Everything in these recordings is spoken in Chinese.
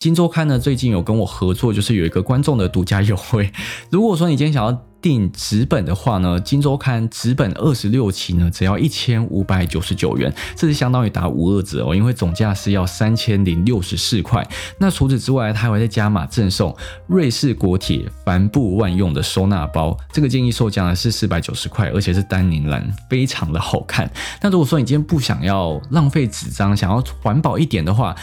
金周刊呢最近有跟我合作，就是有一个观众的独家优惠。如果说你今天想要订纸本的话呢，金周刊纸本二十六期呢只要一千五百九十九元，这是相当于打五二折哦，因为总价是要三千零六十四块。那除此之外，它还会再加码赠送瑞士国铁帆布万用的收纳包，这个建议售价呢是四百九十块，而且是丹宁蓝，非常的好看。那如果说你今天不想要浪费纸张，想要环保一点的话，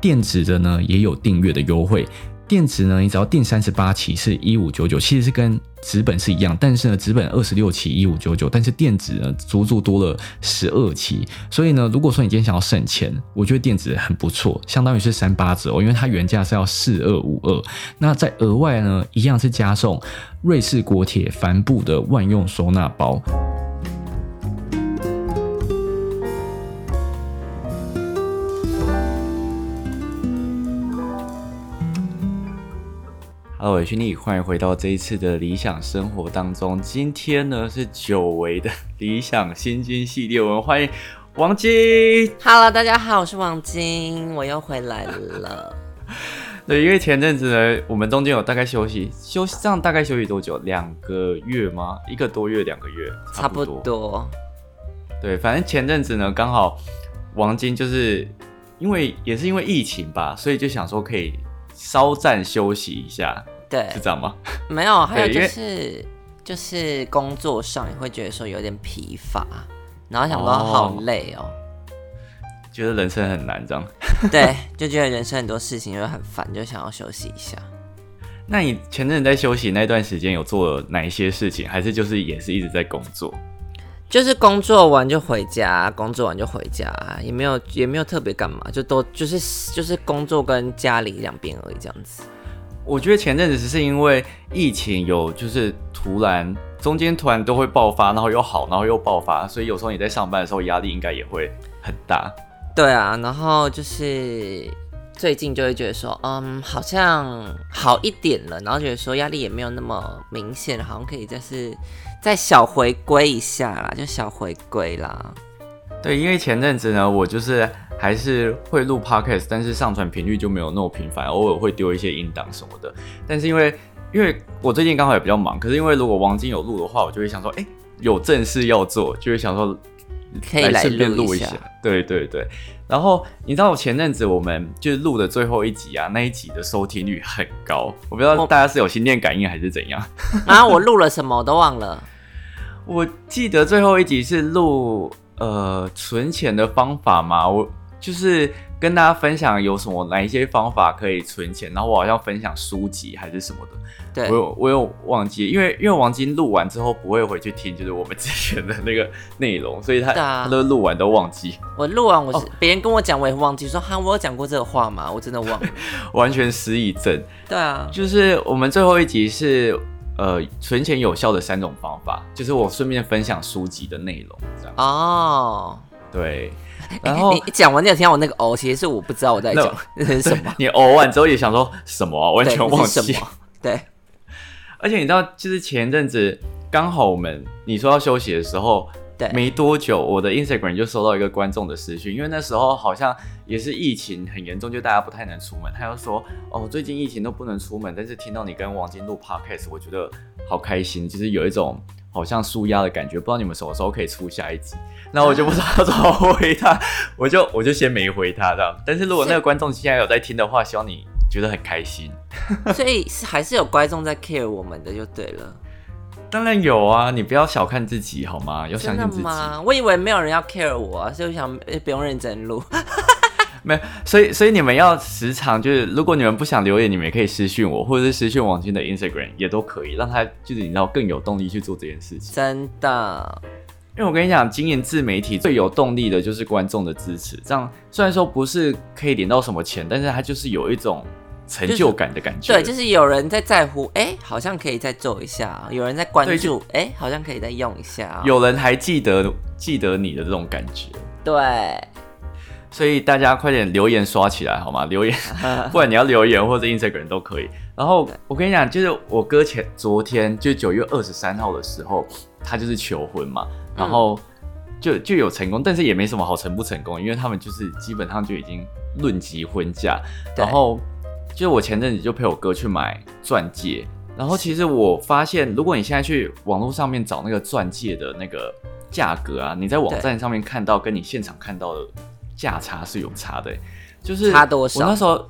电子的呢也有订阅的优惠，电子呢你只要订三十八期是一五九九，其实是跟纸本是一样，但是呢纸本二十六期一五九九，但是电子呢足足多了十二期，所以呢如果说你今天想要省钱，我觉得电子很不错，相当于是三八折哦，因为它原价是要四二五二，那在额外呢一样是加送瑞士国铁帆布的万用收纳包。Hello，我是你，欢迎回到这一次的理想生活当中。今天呢是久违的理想新金系列，我们欢迎王晶。Hello，大家好，我是王晶，我又回来了。对，因为前阵子呢，我们中间有大概休息，休息这样大概休息多久？两个月吗？一个多月，两个月，差不多。多，对，反正前阵子呢，刚好王晶就是因为也是因为疫情吧，所以就想说可以稍暂休息一下，对是，这样吗？没有，还有就是就是工作上也会觉得说有点疲乏，然后想说哦好累哦，觉得人生很难这样。对，就觉得人生很多事情就会很烦，就想要休息一下。那你前阵子在休息那段时间有做哪一些事情，还是就是也是一直在工作？就是工作完就回家，工作完就回家，也没有也没有特别干嘛，就都就是就是工作跟家里两边而已这样子。我觉得前阵子只是因为疫情有就是突然中间突然都会爆发，然后又好，然后又爆发，所以有时候你在上班的时候压力应该也会很大。对啊，然后就是最近就会觉得说，嗯，好像好一点了，然后觉得说压力也没有那么明显，好像可以再是再小回归一下啦，就小回归啦。对，因为前阵子呢，我就是还是会录 podcast，但是上传频率就没有那么频繁，偶尔会丢一些音档什么的。但是因为因为我最近刚好也比较忙，可是因为如果王晶有录的话，我就会想说，哎，有正事要做，就会想说可以来顺便录一下。对对对，然后你知道我前阵子我们就是录的最后一集啊，那一集的收听率很高，我不知道大家是有心电感应还是怎样。然 后我录了什么我都忘了，我记得最后一集是录呃存钱的方法嘛，我就是跟大家分享有什么哪一些方法可以存钱，然后我好像分享书籍还是什么的，对我，有我有忘记，因为因为王晶录完之后不会回去听，就是我们之前的那个内容，所以他、啊他都录完都忘记，我录完我哦是别、人跟我讲我也忘记，说哈我有讲过这个话吗？我真的忘了。完全失忆症。对啊，就是我们最后一集是呃存钱有效的三种方法，就是我顺便分享书籍的内容，这样哦，对。然后你讲完你有听到我那个哦，其实是我不知道我在讲 什么，你偶完之后也想说什么啊？完全忘记。对，而且你知道，就是前阵子刚好我们你说要休息的时候，对没多久，我的 Instagram 就收到一个观众的私讯，因为那时候好像也是疫情很严重，就大家不太能出门。他就说：“哦，最近疫情都不能出门，但是听到你跟王晶录 Podcast，我觉得好开心，就是有一种好像舒压的感觉。不知道你们什么时候可以出下一集？”那我就不知道怎么回他，我就我就先没回他这样。但是如果那个观众现在有在听的话，希望你觉得很开心。所以是还是有观众在 care 我们的就对了。当然有啊，你不要小看自己好吗？要相信自己。吗？我以为没有人要 care 我啊，所以我想诶不用认真录。没，所以所以你们要时常就是，如果你们不想留言，你们也可以私讯我，或者是私讯王晶的 Instagram 也都可以，让他就是你知道更有动力去做这件事情。真的，因为我跟你讲，经营自媒体最有动力的就是观众的支持。这样虽然说不是可以领到什么钱，但是它就是有一种成就感的感觉。对，就是有人在在乎，哎、好像可以再做一下；有人在关注，哎、好像可以再用一下。有人还记得记得你的这种感觉。对，所以大家快点留言刷起来好吗？留言，不管你要留言或者 Instagram 都可以。然后我跟你讲，就是我哥前昨天就九月二十三号的时候，他就是求婚嘛，然后就就有成功，但是也没什么好成不成功，因为他们就是基本上就已经论及婚嫁，然后就是我前阵子就陪我哥去买钻戒，然后其实我发现，如果你现在去网络上面找那个钻戒的那个价格啊，你在网站上面看到跟你现场看到的价差是有差的、就是差多少我那时候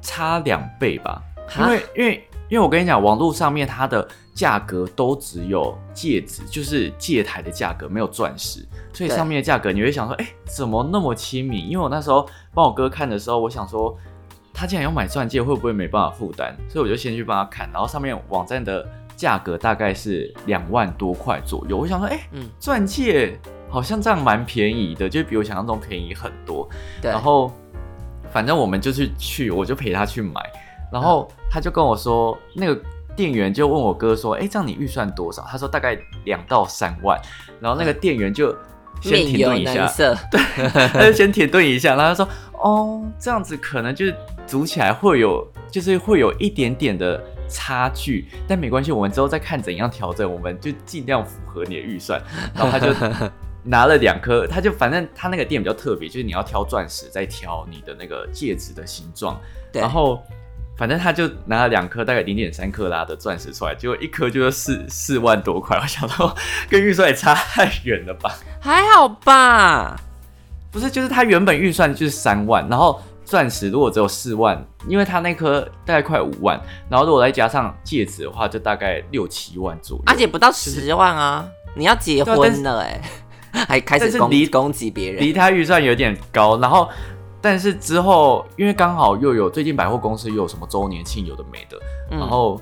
差两倍吧，因为因为因为我跟你讲，网络上面它的价格都只有戒指，就是戒台的价格，没有钻石，所以上面的价格你会想说，哎、怎么那么亲民？因为我那时候帮我哥看的时候，我想说，他竟然要买钻戒，会不会没办法负担？所以我就先去帮他看，然后上面网站的价格大概是两万多块左右。我想说，哎、嗯，钻戒好像这样蛮便宜的，就比我想象中便宜很多。对，然后反正我们就是去，我就陪他去买，然后他就跟我说，那个店员就问我哥说，哎，这样你预算多少？他说大概两到三万，然后那个店员就先停顿一下，对，他就先停顿一下，然后他说，哦，这样子可能就是组起来会有，就是会有一点点的。差距，但没关系，我们之后再看怎样调整，我们就尽量符合你的预算。然后他就拿了两颗，他就反正他那个店比较特别，就是你要挑钻石，再挑你的那个戒指的形状。对然后反正他就拿了两颗大概零点三克拉的钻石出来，结果一颗就是四四万多块，我想到跟预算也差太远了吧？还好吧？不是，就是他原本预算就是三万，然后钻石如果只有四万，因为他那颗大概快五万，然后如果再加上戒指的话，就大概六七万左右。而且不到十万啊！你要结婚了哎、还开始攻攻击别人离，他预算有点高，然后但是之后因为刚好又有最近百货公司又有什么周年庆有的没的，嗯然后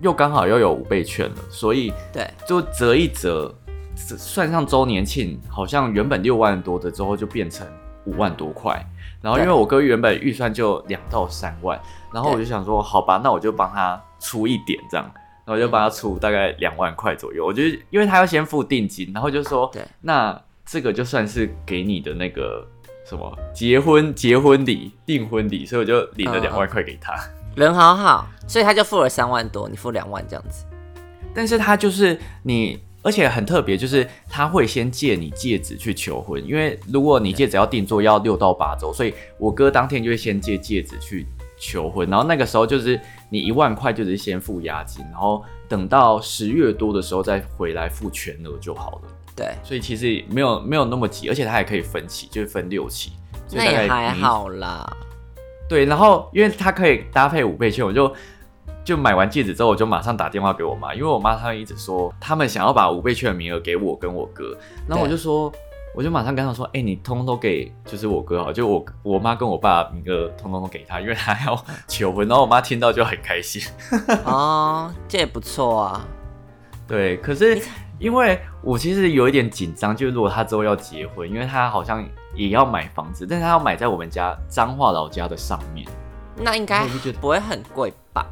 又刚好又有五倍券了，所以对，就折一折，算上周年庆，好像原本六万多的之后就变成五万多块。然后因为我哥原本预算就两到三万，然后我就想说，好吧，那我就帮他出一点这样，然后我就帮他出大概两万块左右。我觉得因为他要先付定金，然后就说，对那这个就算是给你的那个什么结婚结婚礼订婚礼，所以我就领了嗯两万块给他。人好好，所以他就付了三万多，你付两万这样子。但是他就是你，而且很特别，就是他会先借你戒指去求婚，因为如果你戒指要定做要六到八周，所以我哥当天就会先借戒指去求婚，然后那个时候就是你一万块就是先付押金，然后等到十月多的时候再回来付全额就好了。对，所以其实没有没有那么急，而且它还可以分期，就是分六期，那也还好啦。对，然后因为它可以搭配五倍券，我就就买完戒指之后，我就马上打电话给我妈，因为我妈她们一直说他们想要把五倍券的名额给我跟我哥，然后我就说，我就马上跟他说，哎、你通通都给就是我哥好，就我我妈跟我爸名额通通都给他，因为他要求婚，然后我妈听到就很开心。哦，这也不错啊。对，可是因为我其实有一点紧张，就是如果他之后要结婚，因为他好像也要买房子，但是他要买在我们家彰化老家的上面。那应该不会很贵吧？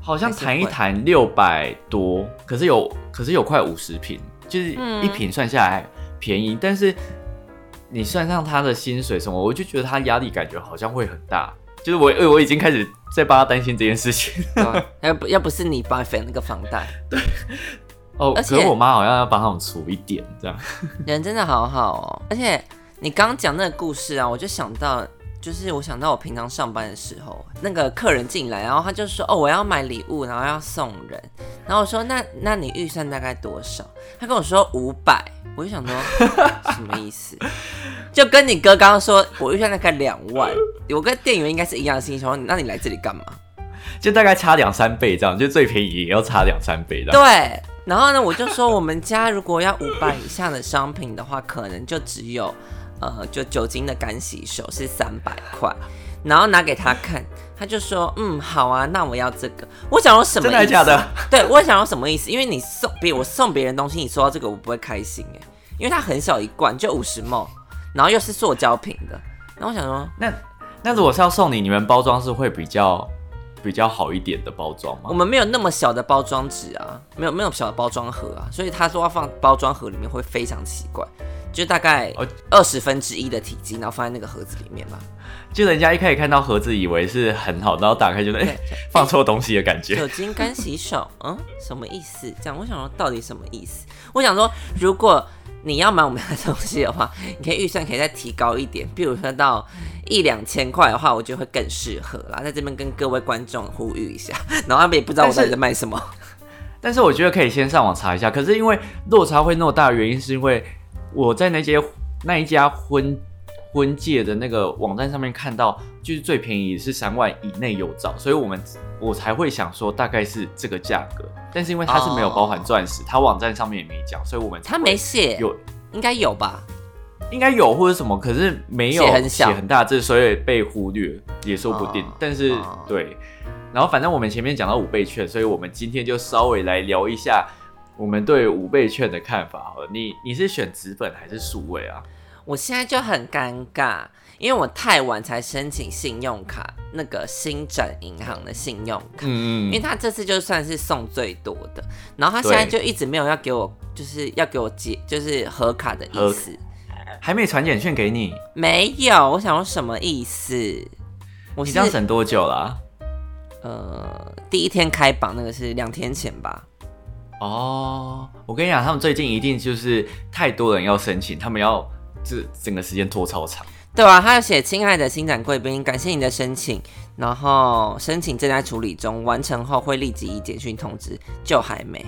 好像谈一会谈六百多，可是有可是有快五十平，就是嗯一平算下来便宜，但是你算上他的薪水什么，我就觉得他压力感觉好像会很大。就是我我已经开始在帮他担心这件事情要不要不是你帮他分那个房贷，对哦，而且可是我妈好像要帮他们出一点这样。人真的好好哦。而且你刚讲那个故事啊，我就想到，就是我想到我平常上班的时候，那个客人进来，然后他就说：“哦，我要买礼物，然后要送人。”然后我说：“那那你预算大概多少？”他跟我说五百，我就想说 什么意思？就跟你哥刚刚说，我预算大概两万，我跟店员应该是一样的心情，说：“那你来这里干嘛？”就大概差两三倍这样，就最便宜也要差两三倍这样。对，然后呢，我就说我们家如果要五百以下的商品的话，可能就只有呃，就酒精的干洗手是三百块，然后拿给他看，他就说嗯好啊，那我要这个。我想说什么意思？真的假的？对，我也想说什么意思？因为你送别我送别人东西，你收到这个我不会开心哎，因为它很小一罐，就五十 ml，然后又是塑胶瓶的，然后我想说那那如果是要送你，你们包装是会比较比较好一点的包装吗我？们没有那么小的包装纸啊，没有没有小的包装盒啊，所以他说要放包装盒里面会非常奇怪。就大概哦二十分之一的体积，然后放在那个盒子里面吧。就人家一开始看到盒子，以为是很好，然后打开觉得哎、对，放错东西的感觉。酒精干洗手，嗯，什么意思？这样，我想说到底什么意思？我想说，如果你要买我们的东西的话，你可以预算可以再提高一点，比如说到一两千块的话，我觉得会更适合啦。在这边跟各位观众呼吁一下，然后他们也不知道我到底在卖什么。但是我觉得可以先上网查一下。可是因为落差会那么大的原因，是因为我在那些那一家婚婚戒的那个网站上面看到，就是最便宜是三万以内有找，所以我们我才会想说大概是这个价格。但是因为它是没有包含钻石，它网站上面也没讲，所以我们才他没写，有应该有吧？应该有或者什么，可是没有写很小大字，所以被忽略也说不定。哦但是、哦对，然后反正我们前面讲到五倍券，所以我们今天就稍微来聊一下我们对五倍券的看法好了。你你是选纸本还是数位啊？我现在就很尴尬，因为我太晚才申请信用卡，那个新展银行的信用卡。嗯因为他这次就算是送最多的，然后他现在就一直没有要给我，就是要给我结，就是核卡的意思，还没传简讯给你，没有。我想说什么意思？我是你这样省多久啦、呃第一天开榜那个是两天前吧，哦，我跟你讲，他们最近一定就是太多人要申请，他们要这整个时间拖超长。对啊、他有写：“亲爱的新展贵宾，感谢你的申请，然后申请正在处理中，完成后会立即以简讯通知，就还没。”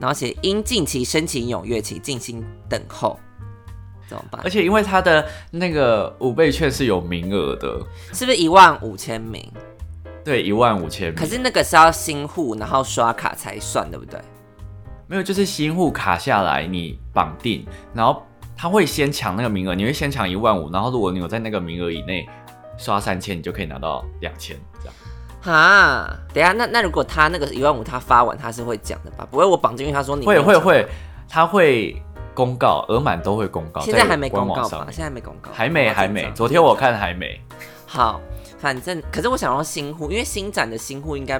然后写：“因近期申请踊跃，请静心等候。”怎么办而？且因为他的那个五倍券是有名额的，是不是一万五千名？对，一万五千名。可是那个是要新户，然后刷卡才算，对不对？没有，就是新户卡下来，你绑定，然后他会先抢那个名额，你会先抢一万五，然后如果你有在那个名额以内刷三千，你就可以拿到两千这样。哈，等一下，那那如果他那个一万五他发完，他是会讲的吧？不会，我绑进去，他说你没会会会，他会公告，额满都会公告，现在还没公告吧？现在还没公告，还没好还没，昨天我看还没。好，反正可是我想要新户，因为新展的新户应该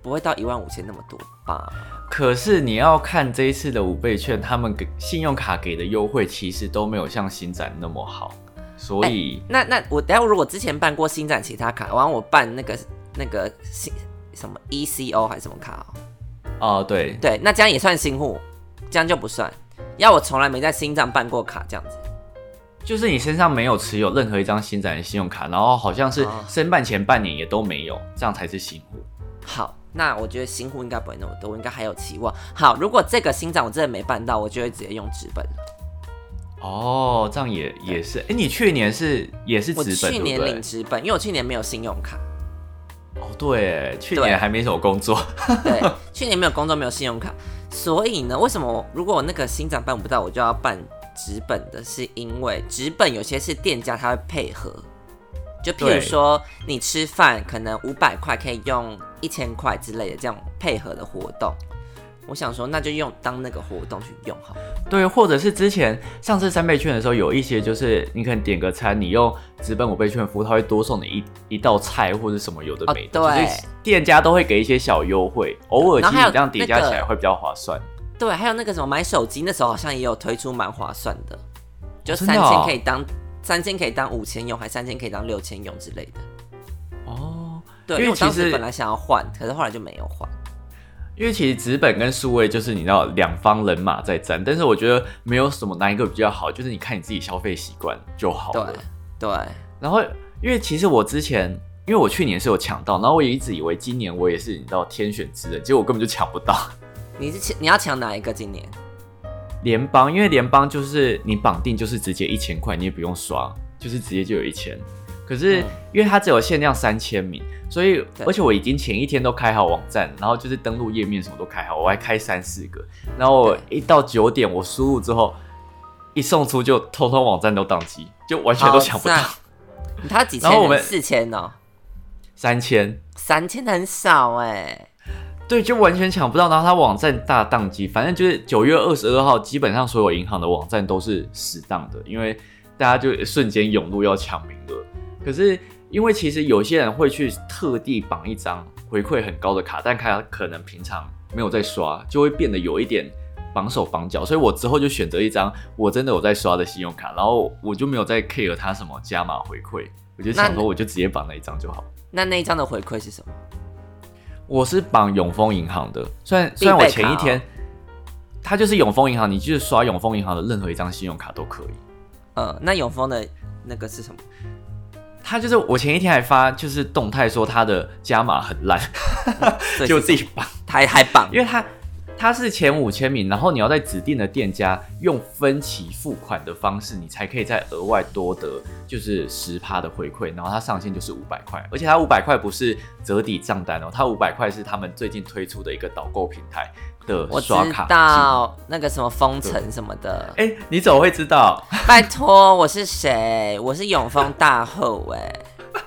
不会到一万五千那么多吧？可是你要看这一次的五倍券，他们给信用卡给的优惠其实都没有像新展那么好，所以、那那我等一下如果之前办过新展其他卡，然后我办那个那个新什么 ECO 还是什么卡哦？哦、对，对，那这样也算新户，这样就不算。要我从来没在新站办过卡这样子。就是你身上没有持有任何一张新展的信用卡，然后好像是哦申办前半年也都没有，这样才是新户。好，那我觉得新户应该不会那么多，我应该还有期望。好，如果这个新展我真的没办到，我就会直接用纸本了。哦，这样也也是。哎、你去年是也是我纸本去年领纸本，因为我去年没有信用卡。哦，对，去年还没什么工作。对，去年没有工作，没有信用卡，所以呢，为什么我如果我那个新展办不到，我就要办纸本的？是因为纸本有些是店家他会配合，就譬如说你吃饭可能五百块可以用一千块之类的这样配合的活动。我想说，那就用当那个活动去用好了。对，或者是之前上次三倍券的时候，有一些就是你可能点个餐，你用直奔五倍券服务，他会多送你一一道菜或者什么有的哦没的，对就是店家都会给一些小优惠，偶尔其实这样叠加起来会比较划算。对，还有那个什么买手机，那时候好像也有推出蛮划算的，就三千哦可以当三千可以当五千用，还三千可以当六千用之类的。哦，对，因为其实本来想要换，可是后来就没有换。因为其实纸本跟数位就是你知道两方人马在战，但是我觉得没有什么哪一个比较好，就是你看你自己消费习惯就好对了。对，然后，因为其实我之前，因为我去年是有抢到，然后我也一直以为今年我也是你知道天选之人，结果我根本就抢不到。你是抢你要抢哪一个？今年联邦，因为联邦就是你绑定就是直接一千块，你也不用刷，就是直接就有一千。可是嗯因为它只有限量三千名，所以而且我已经前一天都开好网站，然后就是登录页面什么都开好，我还开三四个，然后我一到九点我输入之后，一送出就通通网站都宕机，就完全都抢不到他几千人？然后我们四千哦，三千。三千很少哎。对，就完全抢不到，然后他网站大宕机，反正就是九月二十二号，基本上所有银行的网站都是死档的，因为大家就瞬间涌入要抢名额。可是因为其实有些人会去特地绑一张回馈很高的卡，但他可能平常没有在刷，就会变得有一点绑手绑脚，所以我之后就选择一张我真的有在刷的信用卡，然后我就没有再 care 他什么加码回馈，我就想说我就直接绑那一张就好。那那一张的回馈是什么？我是绑永丰银行的，虽然虽然我前一天，它就是永丰银行，你就是刷永丰银行的任何一张信用卡都可以。呃，那永丰的那个是什么？他就是我前一天还发就是动态说他的加码很烂，就自己绑，他还绑，因为他他是前五千名，然后你要在指定的店家用分期付款的方式，你才可以再额外多得就是十趴的回馈，然后它上限就是五百块，而且它五百块不是折抵账单哦，它五百块是他们最近推出的一个导购平台。的刷卡到那个什么封城什么的，哎，你怎么会知道？拜托，我是谁？我是永丰大后哎。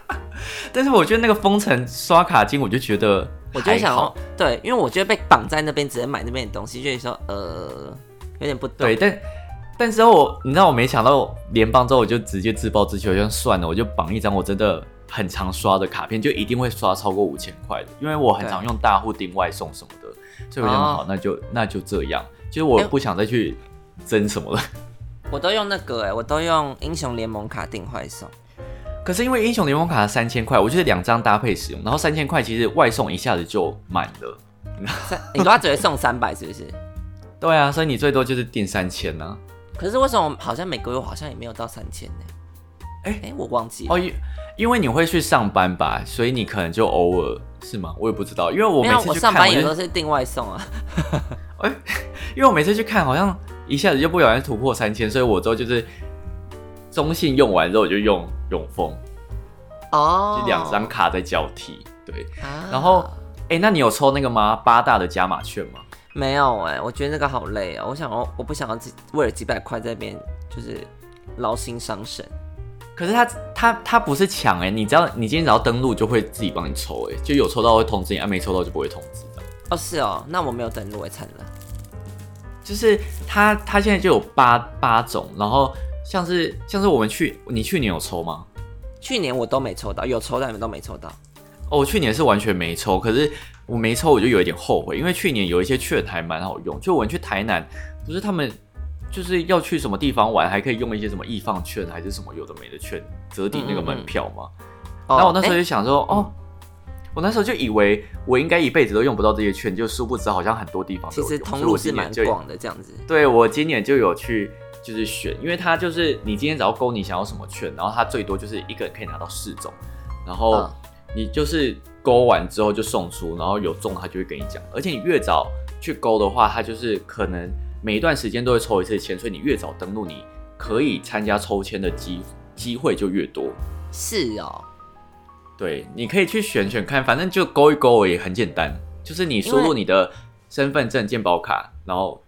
但是我觉得那个封城刷卡金，我就觉得，我就想，对，因为我觉得被绑在那边，只能买那边的东西，就是说，呃，有点不对。但但之后，你知道我没想到联邦之后，我就直接自暴自弃，我就算了，我就绑一张我真的很常刷的卡片，就一定会刷超过五千块的，因为我很常用大户订外送什么的。所以我想好，那就那就这样。其实我不想再去争什么了。我都用那个哎，我都用英雄联盟卡订外送。可是因为英雄联盟卡三千块，我就是两张搭配使用，然后三千块其实外送一下子就满了。你说他只会送三百是不是？对啊，所以你最多就是订三千呢。可是为什么好像每个月好像也没有到三千呢？哎哎，我忘记了。因因为你会去上班吧，所以你可能就偶尔是吗？我也不知道，因为我每次我上班也都是订外送啊。哎，因为我每次去看，好像一下子就不小心突破三千，所以我之后就是中信用完之后我就用永丰哦，就两张卡在交替。对，啊然后哎，那你有抽那个吗？八大的加码券吗？没有哎，我觉得那个好累啊，我想要我不想要为了几百块在那边就是劳心伤神。可是他他他不是抢哎，你只要你今天只要登录就会自己帮你抽哎，就有抽到会通知你，啊没抽到就不会通知的。哦是哦，那我没有登录，惨了。就是他他现在就有八八种，然后像是像是我们去你去年有抽吗？去年我都没抽到，有抽但你们都没抽到。哦，我去年是完全没抽，可是我没抽我就有一点后悔，因为去年有一些券还蛮好用，就我们去台南不是他们。就是要去什么地方玩，还可以用一些什么易放券，还是什么有的没的券折抵那个门票吗？然后我那时候就想说，哦，我那时候就以为我应该一辈子都用不到这些券，就殊不知好像很多地方其实通路是蛮广的这样子。对我今年就有去就是选，因为它就是你今天只要勾你想要什么券，然后它最多就是一个人可以拿到四种，然后你就是勾完之后就送出，然后有中他就会跟你讲，而且你越早去勾的话，它就是可能。每一段时间都会抽一次签，所以你越早登录，你可以参加抽签的机机会就越多。是哦，对，你可以去选选看，反正就勾一勾也很简单，就是你输入你的身份证、健保卡，然后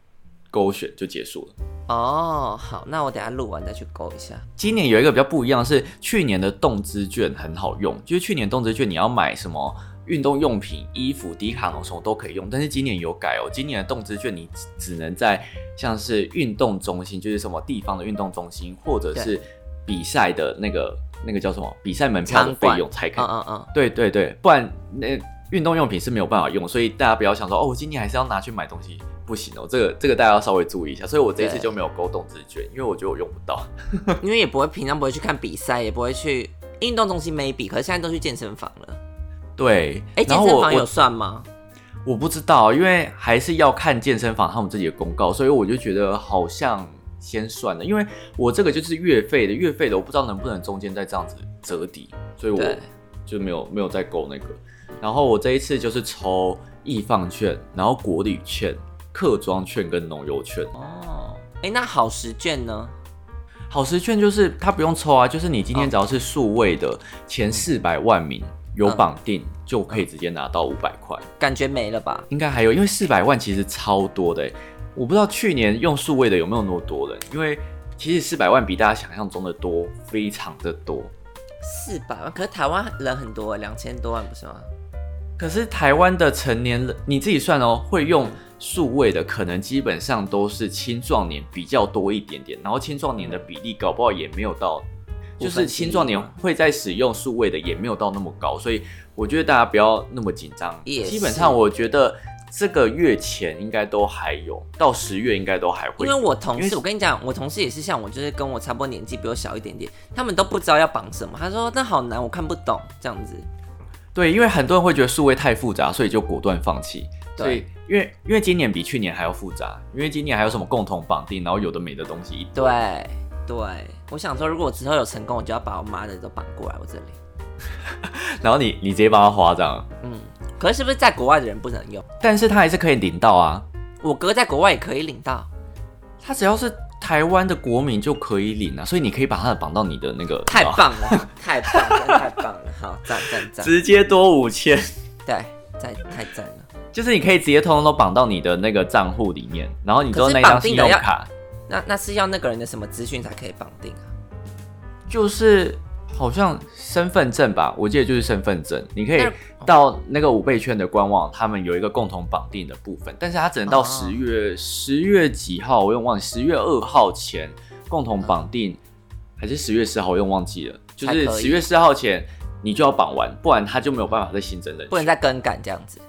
勾选就结束了。哦，好，那我等下录完再去勾一下。今年有一个比较不一样是，去年的动资券很好用，就是去年动资券你要买什么？运动用品、衣服、迪卡侬什么都可以用，但是今年有改哦。今年的动资券你只能在像是运动中心，就是什么地方的运动中心，或者是比赛的那个那个叫什么比赛门票的费用才可以。嗯嗯嗯。对对对，不然那运动用品是没有办法用，所以大家不要想说哦，我今年还是要拿去买东西，不行哦。这个这个大家要稍微注意一下。所以我这一次就没有勾动资券，因为我觉得我用不到。因为也不会平常不会去看比赛，也不会去运动中心 maybe，可是现在都去健身房了。对，哎，健身房有算吗？我不知道，因为还是要看健身房他们自己的公告，所以我就觉得好像先算了，因为我这个就是月费的，月费的我不知道能不能中间再这样子折抵，所以我就没有没有再勾那个。然后我这一次就是抽易放券，然后国旅券、客庄券跟农游券。哦，哎，那好时券呢？好时券就是它不用抽啊，就是你今天只要是数位的前四百万名。有绑定就可以直接拿到五百块，感觉没了吧？应该还有，因为四百万其实超多的，我不知道去年用数位的有没有那么多人，因为其实四百万比大家想象中的多，非常的多。四百万，可是台湾人很多，两千多万不是吗？可是台湾的成年人，你自己算哦，会用数位的可能基本上都是青壮年比较多一点点，然后青壮年的比例搞不好也没有到。就是青壮年会在使用数位的也没有到那么高，所以我觉得大家不要那么紧张。基本上我觉得这个月前应该都还有，到十月应该都还会因为。我同事，我跟你讲，我同事也是像我，就是跟我差不多年纪，比我小一点点，他们都不知道要绑什么。他说那好难，我看不懂这样子。对，因为很多人会觉得数位太复杂，所以就果断放弃。对所以，因为因为今年比去年还要复杂，因为今年还有什么共同绑定，然后有的没的东西一堆。对对，我想说，如果我之后有成功，我就要把我妈的都绑过来我这里。然后你你直接帮他花这样，嗯，可是是不是在国外的人不能用？但是他还是可以领到啊。我哥在国外也可以领到，他只要是台湾的国民就可以领啊，所以你可以把它的绑到你的那个，太棒了，太棒了，太棒了！好，赞赞赞，直接多五千，对，太太赞了。就是你可以直接通通都绑到你的那个账户里面，然后你之后可是那张信用卡那那是要那个人的什么资讯才可以绑定啊？就是好像身份证吧，我记得就是身份证，你可以到那个五倍券的官网，他们有一个共同绑定的部分，但是它只能到哦十月十、月几号，我有忘记，十月二号前共同绑定，还是十月四号，我有忘记了，就是十月四号前你就要绑完，不然他就没有办法再新增人。不能再更改这样子。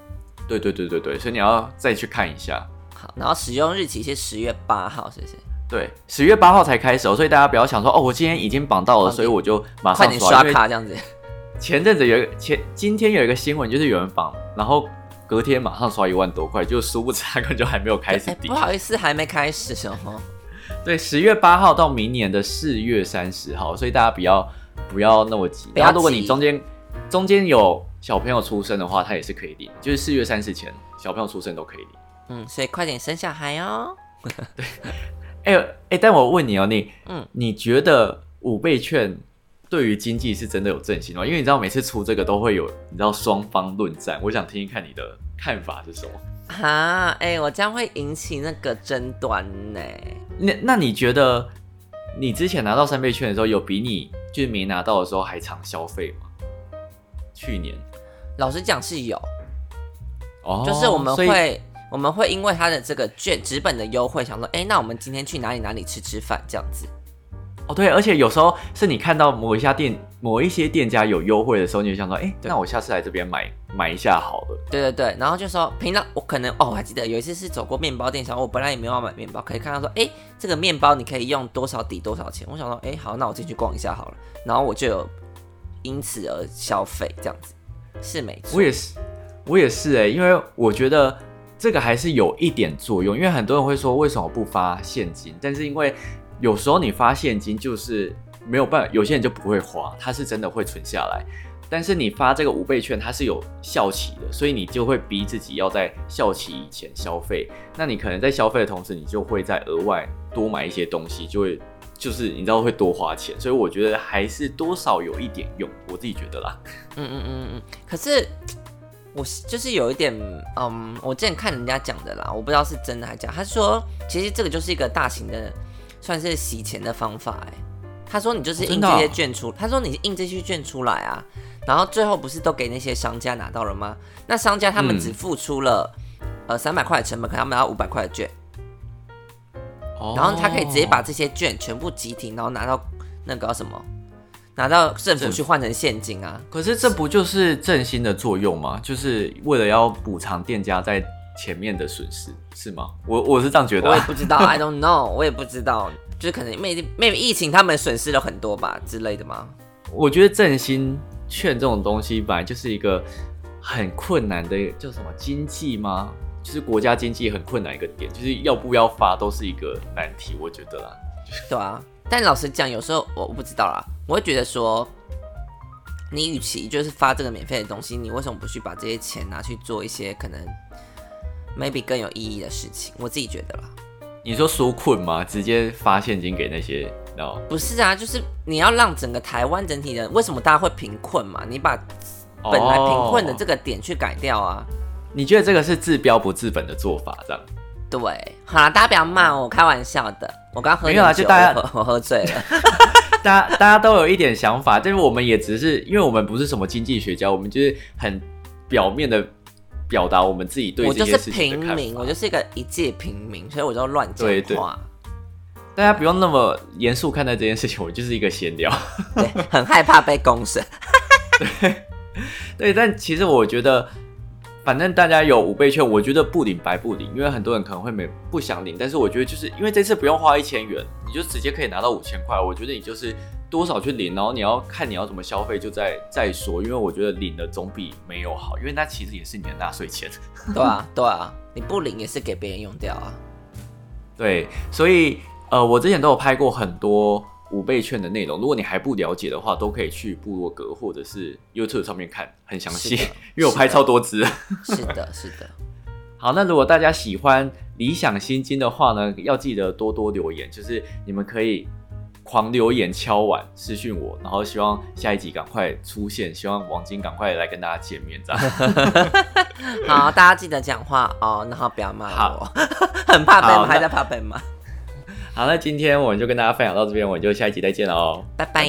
对对对对对，所以你要再去看一下。好，然后使用日期是十月八号，是不是？对，十月八号才开始哦，所以大家不要想说哦，我今天已经绑到了，所以我就马上快点刷卡这样子。前阵子有一个前今天有一个新闻，就是有人绑，然后隔天马上刷一万多块，就殊不知他根本就还没有开始不。好意思，还没开始哦。对，十月八号到明年的四月三十号，所以大家不要不要那么急。不要然后如果你中间中间有小朋友出生的话，他也是可以领，就是四月三十前小朋友出生都可以领。嗯，所以快点生小孩哦。哎、哎、但我问你哦，你嗯你觉得五倍券对于经济是真的有振兴吗？因为你知道每次出这个都会有你知道双方论战，我想听听看你的看法是什么。哈，哎、我这样会引起那个争端呢。那那你觉得你之前拿到三倍券的时候，有比你就是没拿到的时候还常消费吗？去年老实讲是有，哦，就是我们会我们会因为他的这个券纸本的优惠，想说，哎、那我们今天去哪里哪里吃吃饭这样子。哦对，而且有时候是你看到某一家店某一些店家有优惠的时候，你就想说，哎、那我下次来这边买买一下好了。对对对，然后就说平常我可能哦，我还记得有一次是走过面包店，想我本来也没有要买面包，可以看到说，哎，这个面包你可以用多少抵多少钱。我想说，哎，好，那我进去逛一下好了，然后我就有因此而消费，这样子是没错。我也是，我也是哎、因为我觉得这个还是有一点作用，因为很多人会说为什么不发现金，但是因为有时候你发现金就是没有办法，有些人就不会花，他是真的会存下来。但是你发这个五倍券，它是有效期的，所以你就会逼自己要在效期以前消费。那你可能在消费的同时，你就会在额外多买一些东西，就会就是你知道会多花钱。所以我觉得还是多少有一点用，我自己觉得啦。嗯嗯嗯嗯，可是 我是就是有一点，嗯，我之前看人家讲的啦，我不知道是真的还是假。他说，其实这个就是一个大型的，算是洗钱的方法。哎，他说你就是印这些券出，他说你印这些券出来啊，然后最后不是都给那些商家拿到了吗？那商家他们嗯只付出了、呃三百块的成本，可他们要五百块的券，哦然后他可以直接把这些券全部集体，然后拿到那个什么，拿到政府去换成现金啊。可是这不就是振兴的作用吗？就是为了要补偿店家在前面的损失，是吗？我我是这样觉得、啊。我也不知道，I don't know，我也不知道，就是可能 maybe maybe 疫情他们损失了很多吧之类的吗？我觉得振兴券这种东西本来就是一个很困难的，叫什么经济吗？就是国家经济很困难一个点，就是要不要发都是一个难题，我觉得啦。对啊，但老实讲，有时候我我不知道啦，我会觉得说，你与其就是发这个免费的东西，你为什么不去把这些钱拿去做一些可能 maybe 更有意义的事情？我自己觉得啦，你说纾困吗？直接发现金给那些，？No. 不是啊，就是你要让整个台湾整体人，为什么大家会贫困嘛？你把本来贫困的这个，个点去改掉啊。你觉得这个是治标不治本的做法，这样？对，好了，大家不要骂我，我开玩笑的。我刚喝没有啊就大家 我喝醉了。大家大家都有一点想法，但是我们也只是因为我们不是什么经济学家，我们就是很表面的表达我们自己对这件事情的看平民，法我就是一个一介平民，所以我就乱讲对对话。大家不用那么严肃看待这件事情，我就是一个闲聊。对，很害怕被公审。对，但其实我觉得反正大家有五倍券，我觉得不领白不领，因为很多人可能会没不想领，但是我觉得就是因为这次不用花一千元，你就直接可以拿到五千块，我觉得你就是多少去领，然后你要看你要怎么消费就再再说，因为我觉得领的总比没有好，因为那其实也是你的纳税钱。对啊，对啊，你不领也是给别人用掉啊。对，所以呃，我之前都有拍过很多。五倍券的内容，如果你还不了解的话，都可以去部落格或者是 YouTube 上面看，很详细，因为我拍超多支。是的，是的。好，那如果大家喜欢理想心经的话呢，要记得多多留言，就是你们可以狂留言敲碗私讯我，然后希望下一集赶快出现，希望王晶赶快来跟大家见面，这样。好，大家记得讲话哦，然后不要骂我，很怕被骂，还在怕被骂。好，那今天我们就跟大家分享到这边，我们就下一集再见了哦，拜拜。